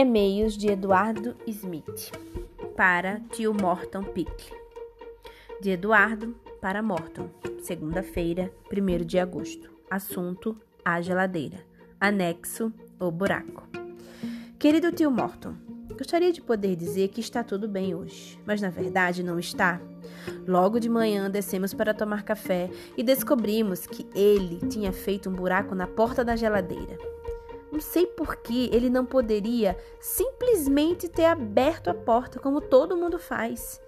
E-mails de Eduardo Smith para tio Morton Pickle. De Eduardo para Morton, segunda-feira, 1 de agosto. Assunto: a geladeira. Anexo: o buraco. Querido tio Morton, gostaria de poder dizer que está tudo bem hoje, mas na verdade não está. Logo de manhã descemos para tomar café e descobrimos que ele tinha feito um buraco na porta da geladeira. Não sei por que ele não poderia simplesmente ter aberto a porta como todo mundo faz.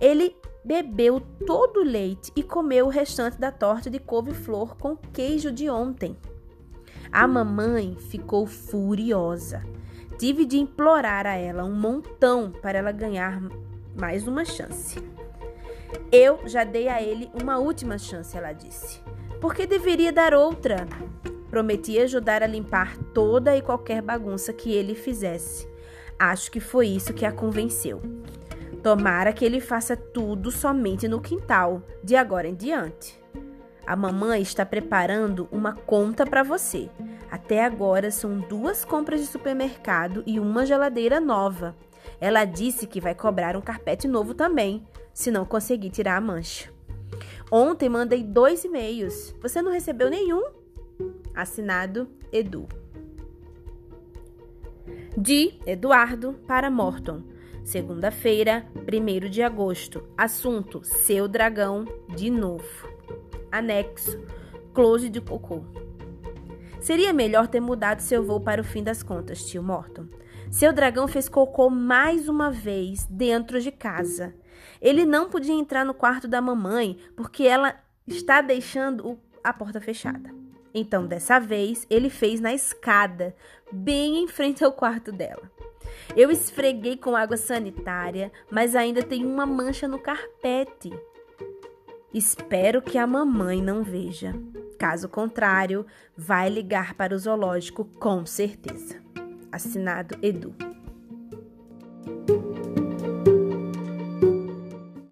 Ele bebeu todo o leite e comeu o restante da torta de couve-flor com queijo de ontem. A mamãe ficou furiosa. Tive de implorar a ela um montão para ela ganhar mais uma chance. Eu já dei a ele uma última chance, ela disse. Por que deveria dar outra? Prometi ajudar a limpar toda e qualquer bagunça que ele fizesse. Acho que foi isso que a convenceu. Tomara que ele faça tudo somente no quintal, de agora em diante. A mamãe está preparando uma conta para você. Até agora são duas compras de supermercado e uma geladeira nova. Ela disse que vai cobrar um carpete novo também, se não conseguir tirar a mancha. Ontem mandei dois e-mails. Você não recebeu nenhum? Assinado Edu. De Eduardo para Morton. Segunda-feira, 1 de agosto. Assunto: Seu dragão de novo. Anexo: Close de cocô. Seria melhor ter mudado seu voo para o fim das contas, tio Morton. Seu dragão fez cocô mais uma vez dentro de casa. Ele não podia entrar no quarto da mamãe porque ela está deixando a porta fechada. Então, dessa vez, ele fez na escada, bem em frente ao quarto dela. Eu esfreguei com água sanitária, mas ainda tem uma mancha no carpete. Espero que a mamãe não veja. Caso contrário, vai ligar para o zoológico com certeza. Assinado Edu.